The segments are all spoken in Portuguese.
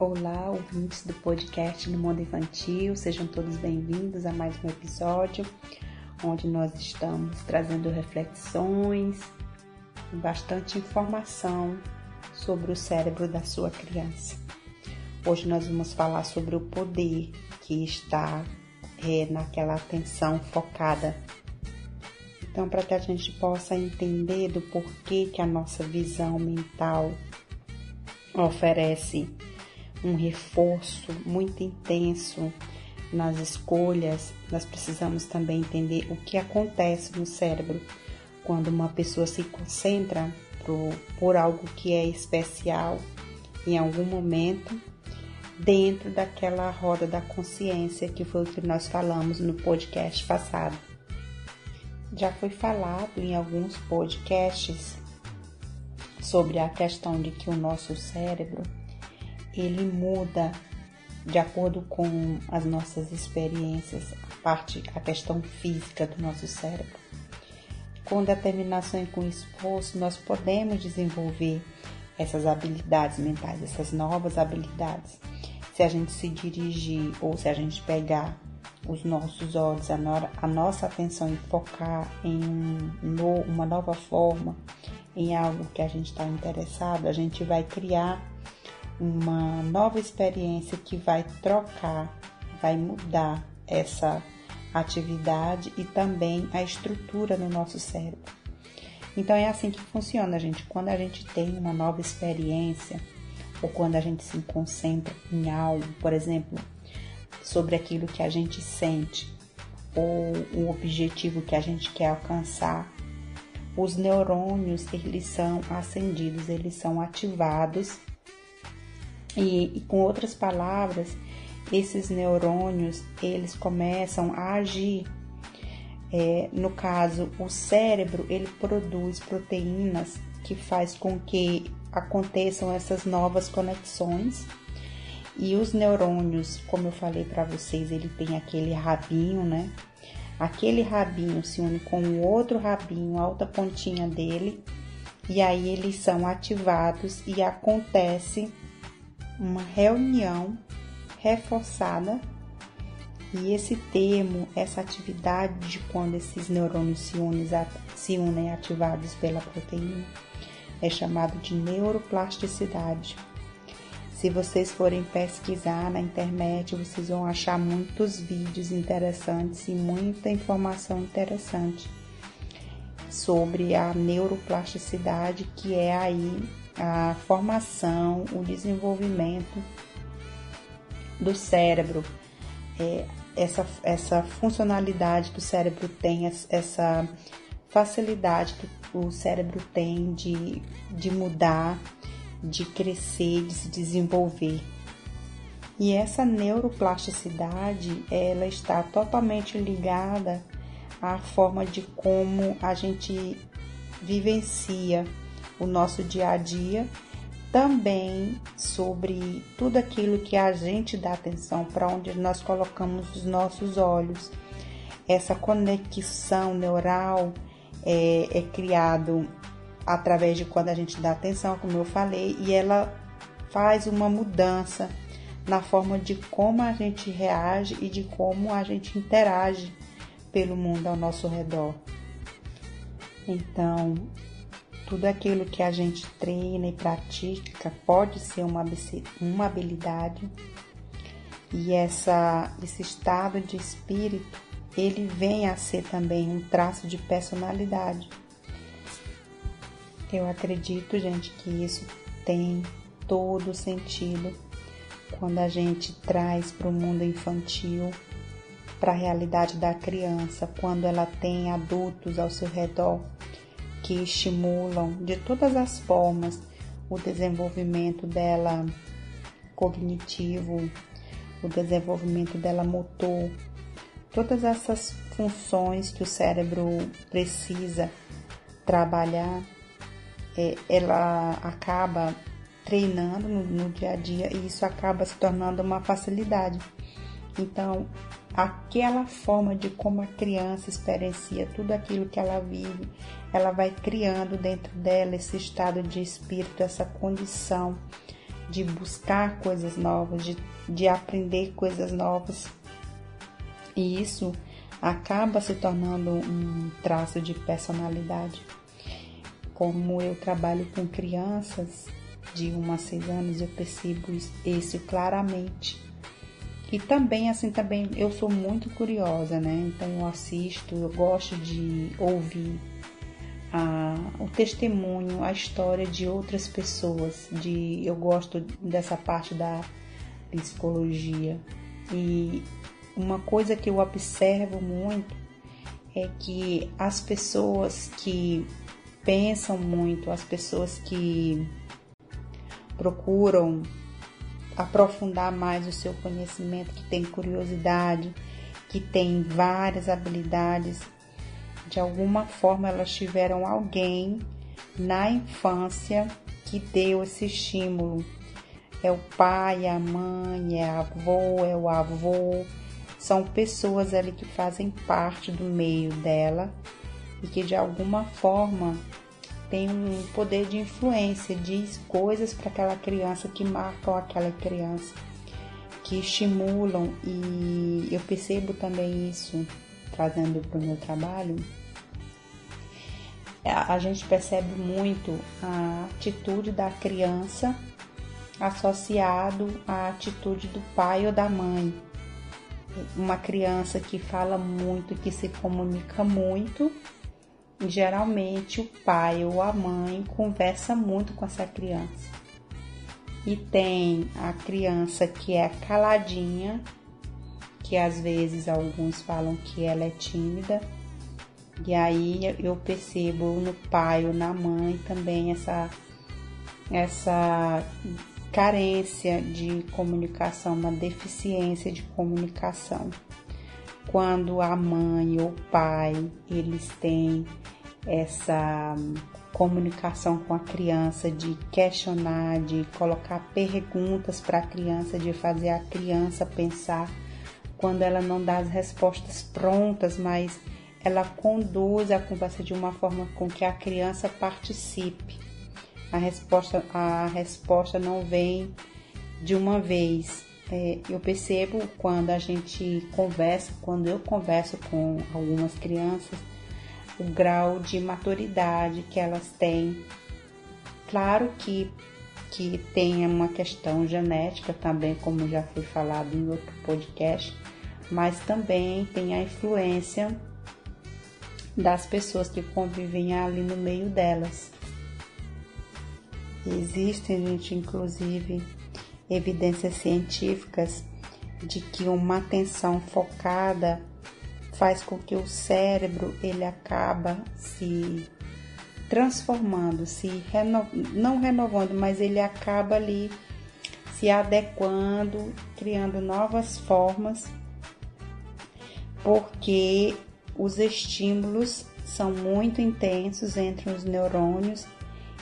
Olá, ouvintes do podcast no Mundo Infantil, sejam todos bem-vindos a mais um episódio onde nós estamos trazendo reflexões e bastante informação sobre o cérebro da sua criança. Hoje nós vamos falar sobre o poder que está é, naquela atenção focada. Então, para que a gente possa entender do porquê que a nossa visão mental oferece um reforço muito intenso nas escolhas, nós precisamos também entender o que acontece no cérebro quando uma pessoa se concentra por, por algo que é especial em algum momento dentro daquela roda da consciência que foi o que nós falamos no podcast passado. Já foi falado em alguns podcasts sobre a questão de que o nosso cérebro ele muda de acordo com as nossas experiências, a parte, a questão física do nosso cérebro. Com determinação e com esforço, nós podemos desenvolver essas habilidades mentais, essas novas habilidades. Se a gente se dirigir ou se a gente pegar os nossos olhos, a, no, nossa atenção e focar em um, uma nova forma, em algo que a gente está interessado, a gente vai criar uma nova experiência que vai trocar, vai mudar essa atividade e também a estrutura no nosso cérebro. Então é assim que funciona, gente. Quando a gente tem uma nova experiência ou quando a gente se concentra em algo, por exemplo, sobre aquilo que a gente sente ou o objetivo que a gente quer alcançar, os neurônios eles são acendidos, eles são ativados e, e com outras palavras, esses neurônios eles começam a agir. É, no caso, o cérebro ele produz proteínas que faz com que aconteçam essas novas conexões. E os neurônios, como eu falei para vocês, ele tem aquele rabinho, né? Aquele rabinho se une com o outro rabinho, alta pontinha dele, e aí eles são ativados e acontece uma reunião reforçada e esse termo, essa atividade de quando esses neurônios se unem, se unem ativados pela proteína, é chamado de neuroplasticidade. Se vocês forem pesquisar na internet, vocês vão achar muitos vídeos interessantes e muita informação interessante sobre a neuroplasticidade, que é aí a formação, o desenvolvimento do cérebro, é, essa, essa funcionalidade que o cérebro tem, essa facilidade que o cérebro tem de, de mudar, de crescer, de se desenvolver. E essa neuroplasticidade, ela está totalmente ligada à forma de como a gente vivencia o nosso dia a dia, também sobre tudo aquilo que a gente dá atenção, para onde nós colocamos os nossos olhos. Essa conexão neural é, é criado através de quando a gente dá atenção, como eu falei, e ela faz uma mudança na forma de como a gente reage e de como a gente interage pelo mundo ao nosso redor. Então, tudo aquilo que a gente treina e pratica pode ser uma, uma habilidade e essa, esse estado de espírito ele vem a ser também um traço de personalidade. Eu acredito, gente, que isso tem todo sentido quando a gente traz para o mundo infantil, para a realidade da criança, quando ela tem adultos ao seu redor que estimulam de todas as formas o desenvolvimento dela cognitivo, o desenvolvimento dela motor, todas essas funções que o cérebro precisa trabalhar, é, ela acaba treinando no, no dia a dia e isso acaba se tornando uma facilidade. Então, aquela forma de como a criança experiencia tudo aquilo que ela vive, ela vai criando dentro dela esse estado de espírito, essa condição de buscar coisas novas, de, de aprender coisas novas. E isso acaba se tornando um traço de personalidade. Como eu trabalho com crianças de 1 a 6 anos, eu percebo isso claramente. E também, assim, também eu sou muito curiosa, né? Então eu assisto, eu gosto de ouvir a, o testemunho, a história de outras pessoas. De, eu gosto dessa parte da psicologia. E uma coisa que eu observo muito é que as pessoas que pensam muito, as pessoas que procuram aprofundar mais o seu conhecimento, que tem curiosidade, que tem várias habilidades, de alguma forma elas tiveram alguém na infância que deu esse estímulo. É o pai, a mãe, é a avó, é o avô. São pessoas ali que fazem parte do meio dela e que de alguma forma tem um poder de influência, diz coisas para aquela criança que marcam aquela criança, que estimulam e eu percebo também isso trazendo para o meu trabalho. A gente percebe muito a atitude da criança associado à atitude do pai ou da mãe. Uma criança que fala muito, que se comunica muito, geralmente o pai ou a mãe conversa muito com essa criança. E tem a criança que é caladinha, que às vezes alguns falam que ela é tímida. E aí eu percebo no pai ou na mãe também essa essa carência de comunicação, uma deficiência de comunicação quando a mãe ou o pai eles têm essa comunicação com a criança, de questionar, de colocar perguntas para a criança, de fazer a criança pensar quando ela não dá as respostas prontas, mas ela conduz a conversa de uma forma com que a criança participe. A resposta, a resposta não vem de uma vez, é, eu percebo quando a gente conversa, quando eu converso com algumas crianças, o grau de maturidade que elas têm. Claro que, que tem uma questão genética também, como já foi falado em outro podcast, mas também tem a influência das pessoas que convivem ali no meio delas. Existem, gente, inclusive evidências científicas de que uma atenção focada faz com que o cérebro ele acaba se transformando, se reno... não renovando, mas ele acaba ali se adequando, criando novas formas, porque os estímulos são muito intensos entre os neurônios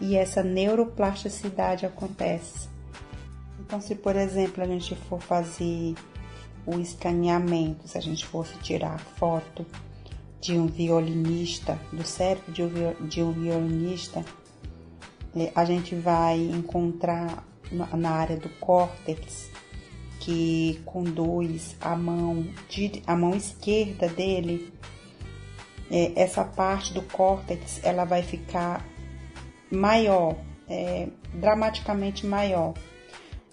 e essa neuroplasticidade acontece. Então, se por exemplo a gente for fazer o escaneamento, se a gente fosse tirar foto de um violinista, do cérebro de um, violinista, é, a gente vai encontrar na área do córtex que conduz a mão, a mão esquerda dele, é, essa parte do córtex ela vai ficar maior, é, dramaticamente maior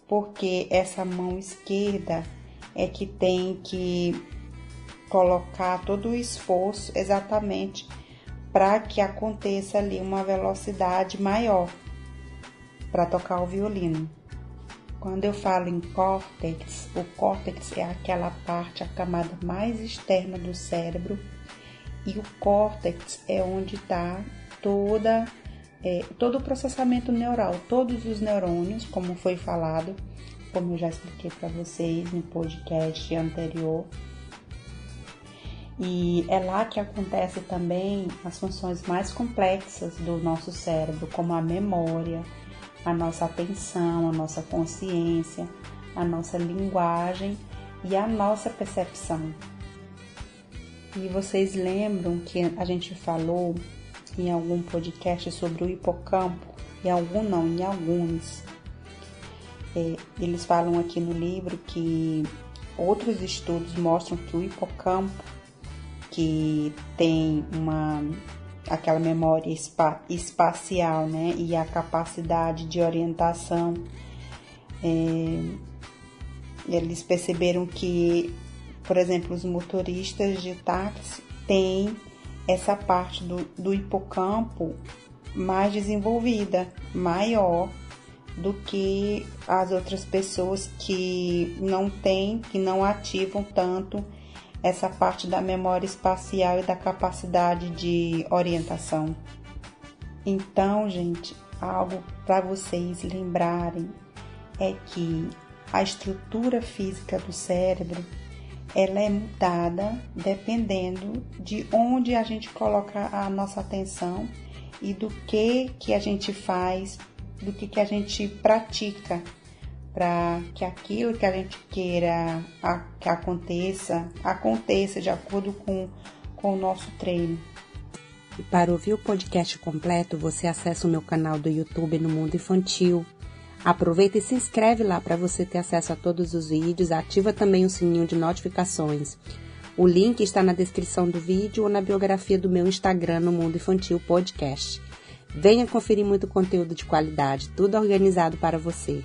porque essa mão esquerda é que tem que colocar todo o esforço exatamente para que aconteça ali uma velocidade maior para tocar o violino. Quando eu falo em córtex, o córtex é aquela parte, a camada mais externa do cérebro, e o córtex é onde está toda é, todo o processamento neural, todos os neurônios, como foi falado, como eu já expliquei para vocês no podcast anterior. E é lá que acontece também as funções mais complexas do nosso cérebro, como a memória, a nossa atenção, a nossa consciência, a nossa linguagem e a nossa percepção. E vocês lembram que a gente falou em algum podcast sobre o hipocampo, em algum não, em alguns, É, eles falam aqui no livro que outros estudos mostram que o hipocampo, que tem uma aquela memória espa, espacial, né, e a capacidade de orientação, é, eles perceberam que, por exemplo, os motoristas de táxi têm essa parte do, do hipocampo mais desenvolvida, maior do que as outras pessoas que não têm, que não ativam tanto essa parte da memória espacial e da capacidade de orientação. Então, gente, algo para vocês lembrarem é que a estrutura física do cérebro ela é mudada dependendo de onde a gente coloca a nossa atenção e do que que a gente faz, do que que a gente pratica para que aquilo que a gente queira a, que aconteça, aconteça de acordo com, com o nosso treino. E para ouvir o podcast completo, você acessa o meu canal do YouTube no Mundo Infantil. Aproveita e se inscreve lá para você ter acesso a todos os vídeos. Ativa também o sininho de notificações. O link está na descrição do vídeo ou na biografia do meu Instagram no Mundo Infantil Podcast. Venha conferir muito conteúdo de qualidade, tudo organizado para você.